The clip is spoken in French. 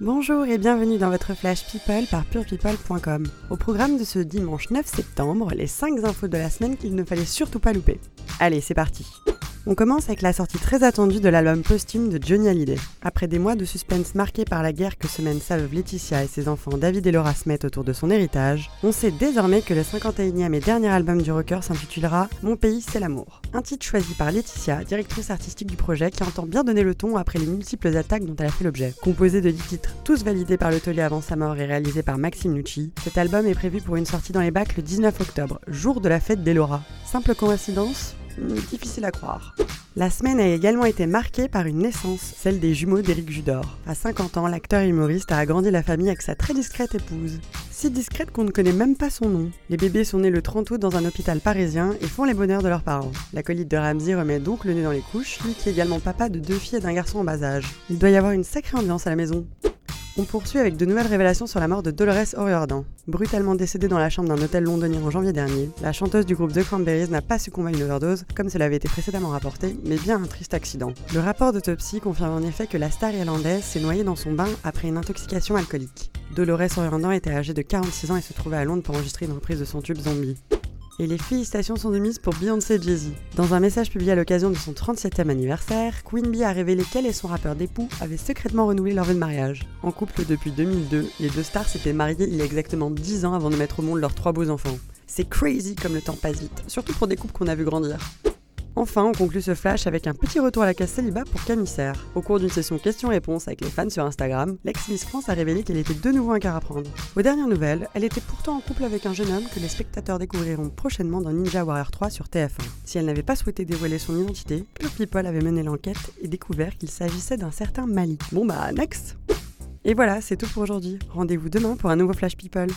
Bonjour et bienvenue dans votre Flash People par purepeople.com. Au programme de ce dimanche 9 septembre, les 5 infos de la semaine qu'il ne fallait surtout pas louper. Allez, c'est parti on commence avec la sortie très attendue de l'album posthume de Johnny Hallyday. Après des mois de suspense marqués par la guerre que se mène sa veuve Laetitia et ses enfants David et Laura Smet autour de son héritage, on sait désormais que le 51e et dernier album du rocker s'intitulera Mon pays c'est l'amour. Un titre choisi par Laetitia, directrice artistique du projet, qui entend bien donner le ton après les multiples attaques dont elle a fait l'objet. Composé de 10 titres, tous validés par le taulier avant sa mort et réalisé par Maxime Nucci, cet album est prévu pour une sortie dans les bacs le 19 octobre, jour de la fête des Laura. Simple coïncidence Difficile à croire. La semaine a également été marquée par une naissance, celle des jumeaux d'Éric Judor. À 50 ans, l'acteur humoriste a agrandi la famille avec sa très discrète épouse. Si discrète qu'on ne connaît même pas son nom. Les bébés sont nés le 30 août dans un hôpital parisien et font les bonheurs de leurs parents. L'acolyte de Ramsey remet donc le nez dans les couches, lui qui est également papa de deux filles et d'un garçon en bas âge. Il doit y avoir une sacrée ambiance à la maison. On poursuit avec de nouvelles révélations sur la mort de Dolores O'Riordan. Brutalement décédée dans la chambre d'un hôtel londonien en janvier dernier, la chanteuse du groupe The Cranberries n'a pas succombé à une overdose, comme cela avait été précédemment rapporté, mais bien un triste accident. Le rapport d'autopsie confirme en effet que la star irlandaise s'est noyée dans son bain après une intoxication alcoolique. Dolores O'Riordan était âgée de 46 ans et se trouvait à Londres pour enregistrer une reprise de son tube Zombie. Et les félicitations sont de mise pour Beyoncé Jay-Z. Dans un message publié à l'occasion de son 37e anniversaire, Queen Bee a révélé qu'elle et son rappeur d'époux avaient secrètement renouvelé leur vœu de mariage. En couple depuis 2002, les deux stars s'étaient mariées il y a exactement 10 ans avant de mettre au monde leurs trois beaux enfants. C'est crazy comme le temps passe vite, surtout pour des couples qu'on a vu grandir. Enfin, on conclut ce flash avec un petit retour à la case célibat pour Camille Serre. Au cours d'une session questions-réponses avec les fans sur Instagram, l'ex-Miss France a révélé qu'elle était de nouveau un quart à prendre. Aux dernières nouvelles, elle était pourtant en couple avec un jeune homme que les spectateurs découvriront prochainement dans Ninja Warrior 3 sur TF1. Si elle n'avait pas souhaité dévoiler son identité, Pure People avait mené l'enquête et découvert qu'il s'agissait d'un certain Mali. Bon bah, next Et voilà, c'est tout pour aujourd'hui. Rendez-vous demain pour un nouveau Flash People.